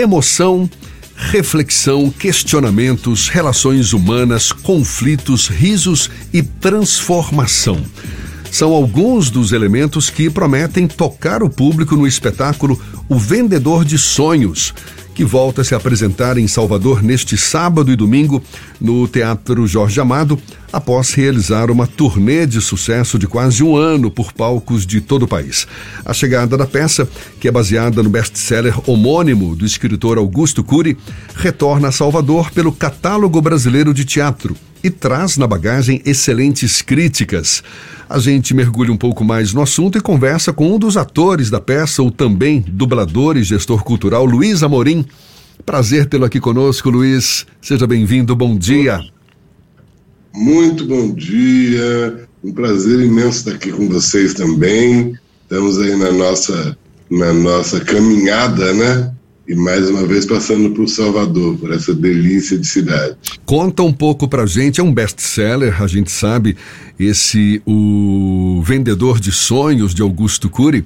Emoção, reflexão, questionamentos, relações humanas, conflitos, risos e transformação. São alguns dos elementos que prometem tocar o público no espetáculo O Vendedor de Sonhos, que volta a se apresentar em Salvador neste sábado e domingo no Teatro Jorge Amado, após realizar uma turnê de sucesso de quase um ano por palcos de todo o país. A chegada da peça, que é baseada no best-seller homônimo do escritor Augusto Cury, retorna a Salvador pelo Catálogo Brasileiro de Teatro e traz na bagagem excelentes críticas. A gente mergulha um pouco mais no assunto e conversa com um dos atores da peça, o também dublador e gestor cultural Luiz Amorim. Prazer tê-lo aqui conosco, Luiz. Seja bem-vindo, bom dia. Muito bom dia, um prazer imenso estar aqui com vocês também. Estamos aí na nossa, na nossa caminhada, né? E mais uma vez passando por Salvador, por essa delícia de cidade. Conta um pouco pra gente, é um best-seller, a gente sabe, esse O Vendedor de Sonhos, de Augusto Cury.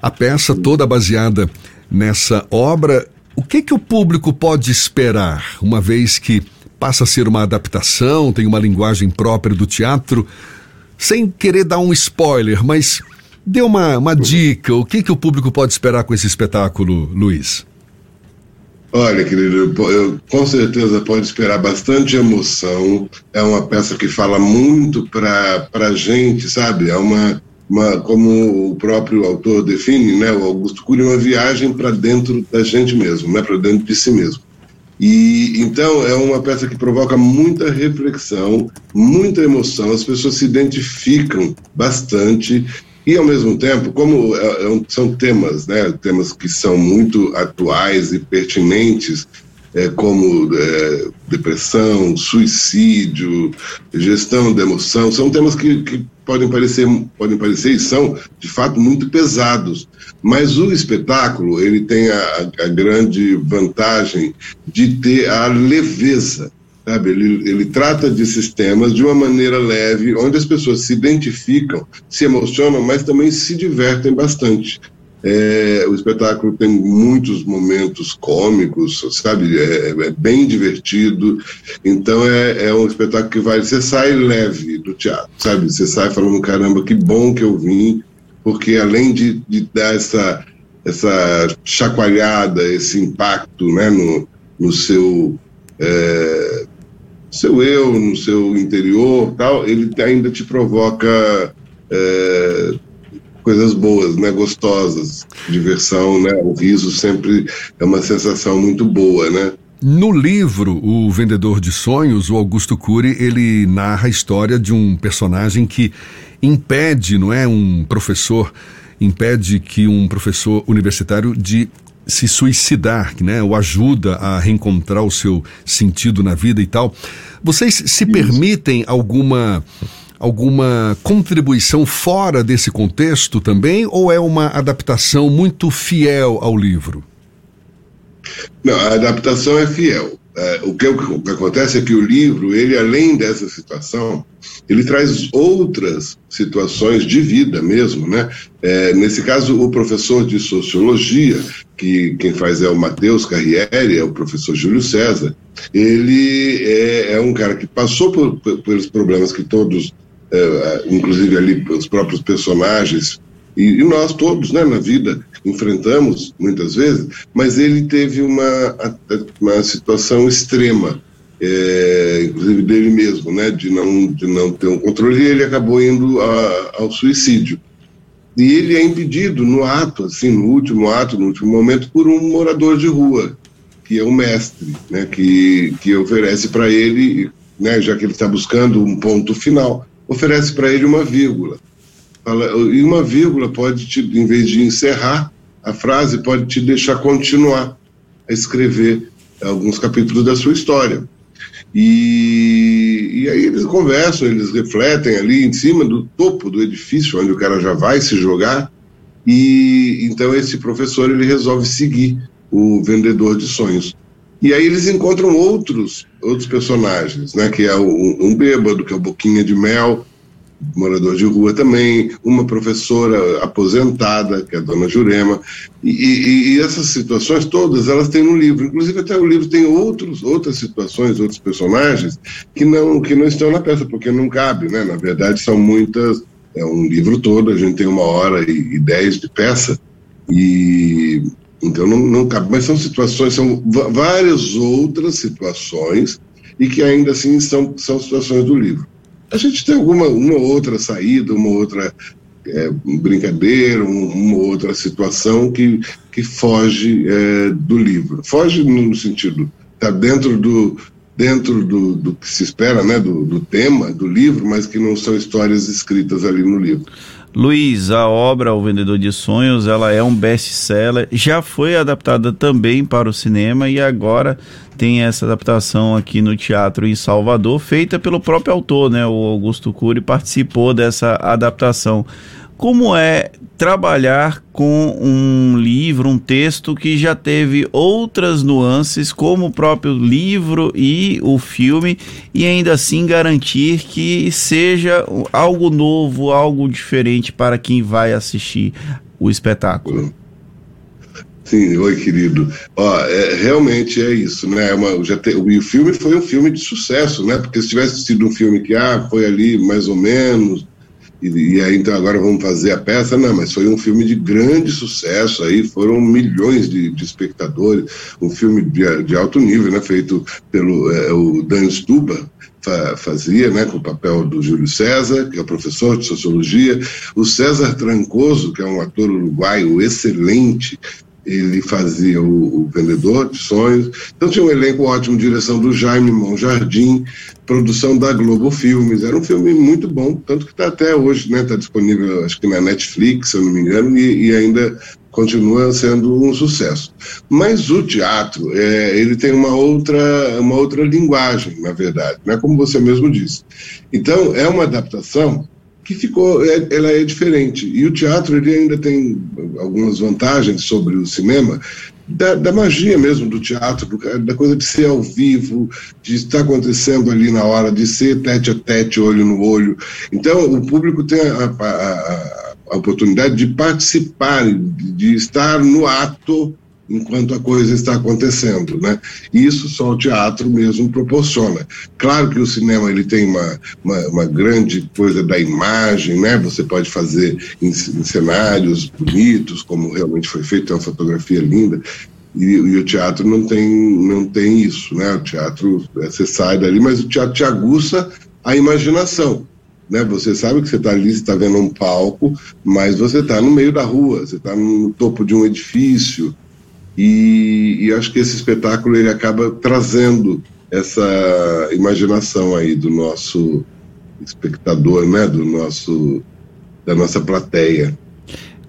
A peça toda baseada nessa obra. O que que o público pode esperar, uma vez que passa a ser uma adaptação, tem uma linguagem própria do teatro? Sem querer dar um spoiler, mas dê uma, uma dica, o que que o público pode esperar com esse espetáculo, Luiz? Olha, querido, eu, com certeza pode esperar bastante emoção. É uma peça que fala muito para a gente, sabe? É uma, uma, como o próprio autor define, né, o Augusto Cury, uma viagem para dentro da gente mesmo, né, para dentro de si mesmo. E então é uma peça que provoca muita reflexão, muita emoção. As pessoas se identificam bastante e, ao mesmo tempo, como é, é são temas, né, temas que são muito atuais e pertinentes, é, como é, depressão, suicídio, gestão da emoção, são temas que, que podem parecer, podem parecer e são, de fato, muito pesados. Mas o espetáculo, ele tem a, a grande vantagem de ter a leveza Sabe? Ele, ele trata desses temas de uma maneira leve, onde as pessoas se identificam, se emocionam, mas também se divertem bastante. É, o espetáculo tem muitos momentos cômicos, sabe? É, é bem divertido. Então é, é, um espetáculo que vai. Você sai leve do teatro, sabe? Você sai falando: caramba, que bom que eu vim, porque além de, de dar essa, essa chacoalhada, esse impacto né, no, no seu. É, seu eu, no seu interior, tal, ele ainda te provoca é, coisas boas, né, gostosas, diversão, né, o riso sempre é uma sensação muito boa, né. No livro O Vendedor de Sonhos, o Augusto Cury, ele narra a história de um personagem que impede, não é, um professor impede que um professor universitário de se suicidar, né? O ajuda a reencontrar o seu sentido na vida e tal. Vocês se Isso. permitem alguma alguma contribuição fora desse contexto também ou é uma adaptação muito fiel ao livro? Não, a adaptação é fiel. É, o, que, o, que, acontece é que o livro, ele além dessa situação, ele traz outras situações de vida mesmo, né? É, nesse caso, o professor de sociologia, que quem faz é o Matheus Carriere, é o professor Júlio César, ele é, é um cara que passou por, por, pelos problemas que todos, é, inclusive ali os próprios personagens, e, e nós todos, né, na vida, enfrentamos muitas vezes, mas ele teve uma, uma situação extrema, é, inclusive dele mesmo, né, de não, de não ter um controle, e ele acabou indo a, ao suicídio. E ele é impedido no ato, assim, no último ato, no último momento, por um morador de rua, que é o mestre, né, que, que oferece para ele, né, já que ele está buscando um ponto final, oferece para ele uma vírgula. Fala, e uma vírgula pode, te, em vez de encerrar a frase, pode te deixar continuar a escrever alguns capítulos da sua história. E, e aí eles conversam, eles refletem ali em cima do topo do edifício, onde o cara já vai se jogar. E então esse professor ele resolve seguir o vendedor de sonhos. E aí eles encontram outros outros personagens, né? Que é um, um bêbado, que é o Boquinha de Mel, morador de rua também, uma professora aposentada, que é a dona Jurema, e, e, e, essas situações todas elas têm no livro, inclusive até o livro tem outros, outras situações, outros personagens que não, que não estão na peça, porque não cabe, né? Na verdade são muitas, é um livro todo, a gente tem uma hora e, e dez de peça, e então não, não cabe, mas são situações, são várias outras situações e que ainda assim são, são situações do livro. A gente tem alguma uma outra saída, uma outra é, brincadeira, um, uma outra situação que, que foge é, do livro. Foge no sentido, está dentro do, dentro do, do, que se espera, né, do, do tema do livro, mas que não são histórias escritas ali no livro. Luiz, a obra O Vendedor de Sonhos, ela é um best-seller, já foi adaptada também para o cinema e agora tem essa adaptação aqui no teatro em Salvador, feita pelo próprio autor, né? O Augusto Cury participou dessa adaptação. Como é trabalhar com um livro, um texto que já teve outras nuances, como o próprio livro e o filme, e ainda assim garantir que seja algo novo, algo diferente para quem vai assistir o espetáculo? Sim, oi, querido. Ó, é, realmente é isso, né? É uma, já te, e o filme foi um filme de sucesso, né? Porque se tivesse sido um filme que ah, foi ali mais ou menos, e, e, aí então agora vamos fazer a peça, não, mas foi um filme de grande sucesso, aí foram milhões de, de espectadores, um filme de, de, alto nível, né, feito pelo é, o Dan Stuba, fa, fazia, né, com o papel do Júlio César, que é professor de sociologia, o César Trancoso, que é um ator uruguaio excelente, ele fazia o, o, Vendedor de Sonhos. Então tinha um elenco ótimo, direção do Jaime Monjardim, produção da Globo Filmes. Era um filme muito bom, tanto que está até hoje, né? Está disponível, acho que na Netflix, se eu não me engano, e, e ainda continua sendo um sucesso. Mas o teatro, é, ele tem uma outra, uma outra linguagem, na verdade, né? como você mesmo disse. Então, é uma adaptação que ficou, é, ela é diferente. E o teatro ele ainda tem algumas vantagens sobre o cinema, da, da, magia mesmo do teatro, do, da coisa de ser ao vivo, de estar acontecendo ali na hora, de ser tete a tete, olho no olho. Então, o público tem a, a, a, a oportunidade de participar, de, de estar no ato enquanto a coisa está acontecendo, né? Isso só o teatro mesmo proporciona. Claro que o cinema ele tem uma, uma, uma grande coisa da imagem, né? Você pode fazer em, em, cenários bonitos, como realmente foi feito, tem uma fotografia linda. E, e, o teatro não tem, não tem isso, né? O teatro, você sai dali, mas o teatro te aguça a imaginação. Né? Você sabe que você está ali, você está vendo um palco, mas você está no meio da rua, você está no topo de um edifício, e, e, acho que esse espetáculo ele acaba trazendo essa imaginação aí do nosso espectador, né, do nosso da nossa plateia.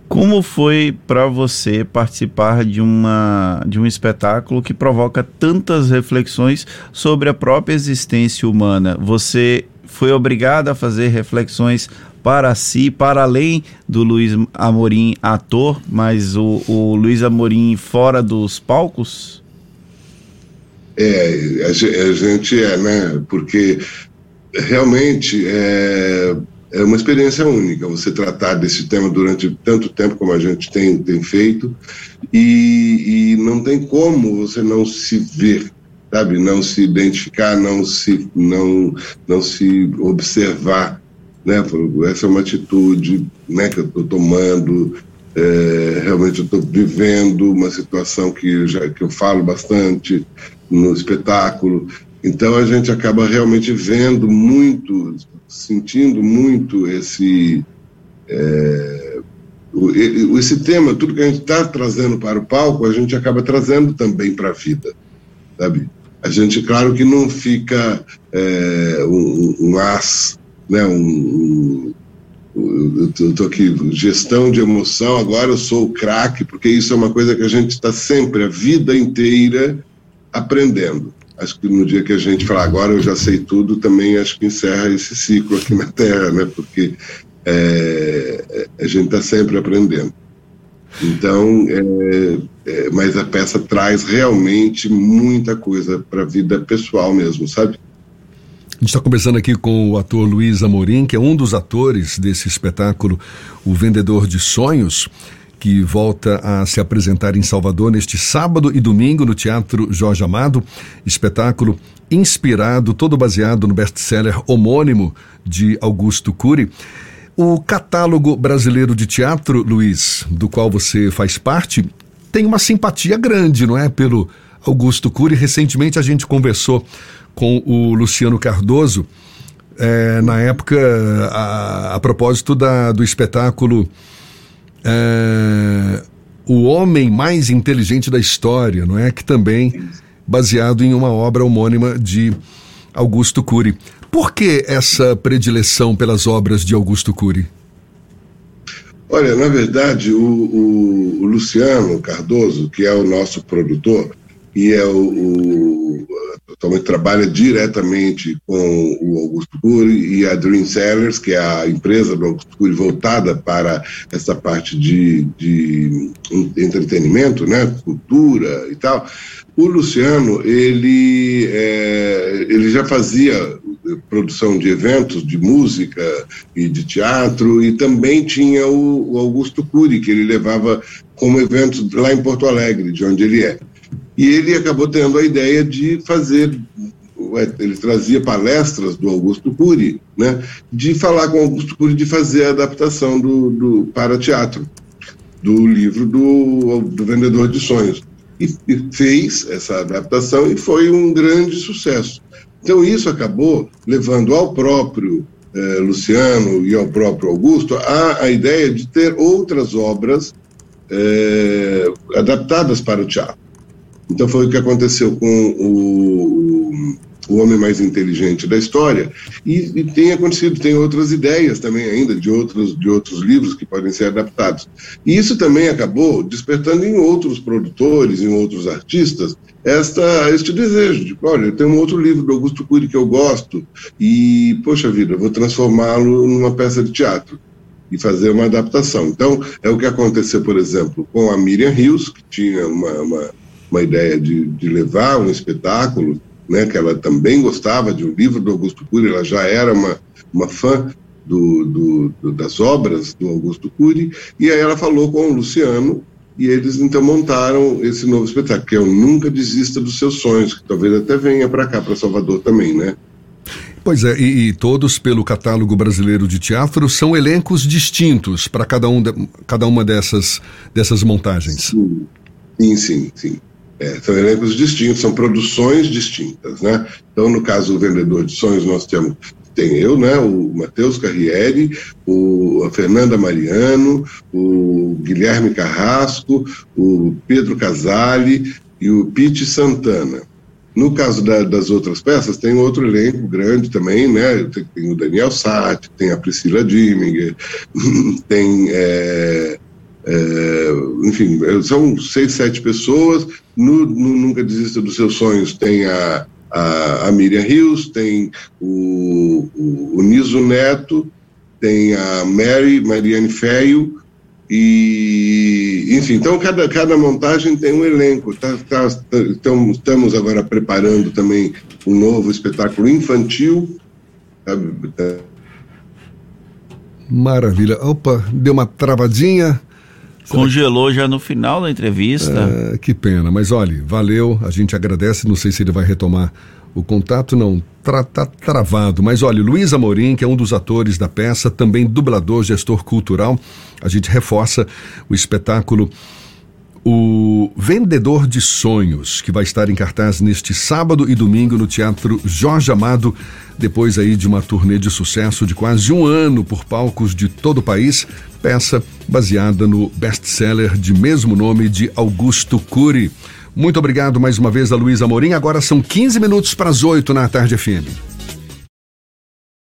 Como foi para você participar de uma de um espetáculo que provoca tantas reflexões sobre a própria existência humana? Você foi obrigado a fazer reflexões para si, para além do Luiz Amorim ator, mas o, o Luiz Amorim fora dos palcos? É, a, gente é, né? Porque realmente é, é uma experiência única você tratar desse tema durante tanto tempo como a gente tem, tem feito e, e não tem como você não se ver sabe não se identificar não se não não se observar né? Essa é uma atitude né, que eu estou tomando. É, realmente eu estou vivendo uma situação que, já, que eu falo bastante no espetáculo. Então a gente acaba realmente vendo muito, sentindo muito esse é, esse tema, tudo que a gente está trazendo para o palco, a gente acaba trazendo também para a vida, sabe? A gente, claro que não fica é, um, um as né, um, um eu estou aqui, gestão de emoção, agora eu sou o craque, porque isso é uma coisa que a gente está sempre, a vida inteira, aprendendo. Acho que no dia que a gente falar agora eu já sei tudo, também acho que encerra esse ciclo aqui na Terra, né? Porque é, a gente está sempre aprendendo. Então, é, é, mas a peça traz realmente muita coisa para a vida pessoal mesmo, sabe? A gente está conversando aqui com o ator Luiz Amorim, que é um dos atores desse espetáculo O Vendedor de Sonhos, que volta a se apresentar em Salvador neste sábado e domingo no Teatro Jorge Amado. Espetáculo inspirado, todo baseado no best-seller homônimo de Augusto Cury. O catálogo brasileiro de teatro, Luiz, do qual você faz parte, tem uma simpatia grande, não é? Pelo Augusto Cury. Recentemente a gente conversou com o Luciano Cardoso, é, na época, a, a propósito da, do espetáculo é, O Homem Mais Inteligente da História, não é? Que também baseado em uma obra homônima de Augusto Cury. Por que essa predileção pelas obras de Augusto Cury? Olha, na verdade, o, o, o Luciano Cardoso, que é o nosso produtor, e é o, o também trabalha diretamente com o Augusto Cury e a Dream Sellers, que é a empresa do Augusto Cury voltada para essa parte de, de entretenimento, né, cultura e tal. O Luciano, ele, é, ele já fazia produção de eventos de música e de teatro e também tinha o, o Augusto Cury, que ele levava como eventos lá em Porto Alegre, de onde ele é. E ele acabou tendo a ideia de fazer ele trazia palestras do Augusto Cury, né, de falar com Augusto Cury de fazer a adaptação do, do para teatro do livro do, do Vendedor de Sonhos. E, e, fez essa adaptação e foi um grande sucesso. Então isso acabou levando ao próprio eh, Luciano e ao próprio Augusto a, a ideia de ter outras obras eh, adaptadas para o teatro. Então foi o que aconteceu com o, o homem mais inteligente da história. E, e, tem acontecido tem outras ideias também ainda de outros de outros livros que podem ser adaptados. E isso também acabou despertando em outros produtores em outros artistas esta este desejo de olha tenho um outro livro do Augusto Cury que eu gosto e poxa vida vou transformá-lo numa peça de teatro e fazer uma adaptação. Então é o que aconteceu por exemplo com a Miriam Rios que tinha uma, uma uma ideia de, de levar um espetáculo, né, que ela também gostava de um livro do Augusto Cury, ela já era uma, uma fã do, do, do, das obras do Augusto Cury, e aí ela falou com o Luciano, e eles então montaram esse novo espetáculo, que é o Nunca Desista dos Seus Sonhos, que talvez até venha para cá, para Salvador também, né? Pois é, e, e, todos pelo catálogo brasileiro de teatro são elencos distintos para cada, um de, cada uma dessas, dessas montagens. Sim, sim, sim. sim. É, são elencos distintos, são produções distintas, né? Então, no caso do Vendedor de Sonhos, nós temos tem eu, né, o Matheus Carriere, o, a Fernanda Mariano, o Guilherme Carrasco, o Pedro Casale e o Pete Santana. No caso da, das outras peças, tem outro elenco grande também, né? Tem, tem o Daniel Sati, tem a Priscila Diminger, tem é, é, enfim, são seis, sete pessoas. No, no, Nunca Desista dos Seus Sonhos tem a, a, a Miriam Rios, tem o, o, o, Niso Neto, tem a Mary, Mariane Feio, e, enfim, então cada, cada montagem tem um elenco. Tá, tá, tá, então, estamos agora preparando também um novo espetáculo infantil. Maravilha. Opa, deu uma travadinha. Congelou já no final da entrevista. É, que pena, mas olhe, valeu, a gente agradece, não sei se ele vai retomar o contato, não, tá, tá travado. Mas olha, Luiz Amorim, que é um dos atores da peça, também dublador, gestor cultural, a gente reforça o espetáculo o Vendedor de Sonhos, que vai estar em cartaz neste sábado e domingo no Teatro Jorge Amado, depois aí de uma turnê de sucesso de quase um ano por palcos de todo o país, peça baseada no best-seller de mesmo nome de Augusto Cury. Muito obrigado mais uma vez a Luísa Amorim. Agora são 15 minutos para as 8 na tarde FM.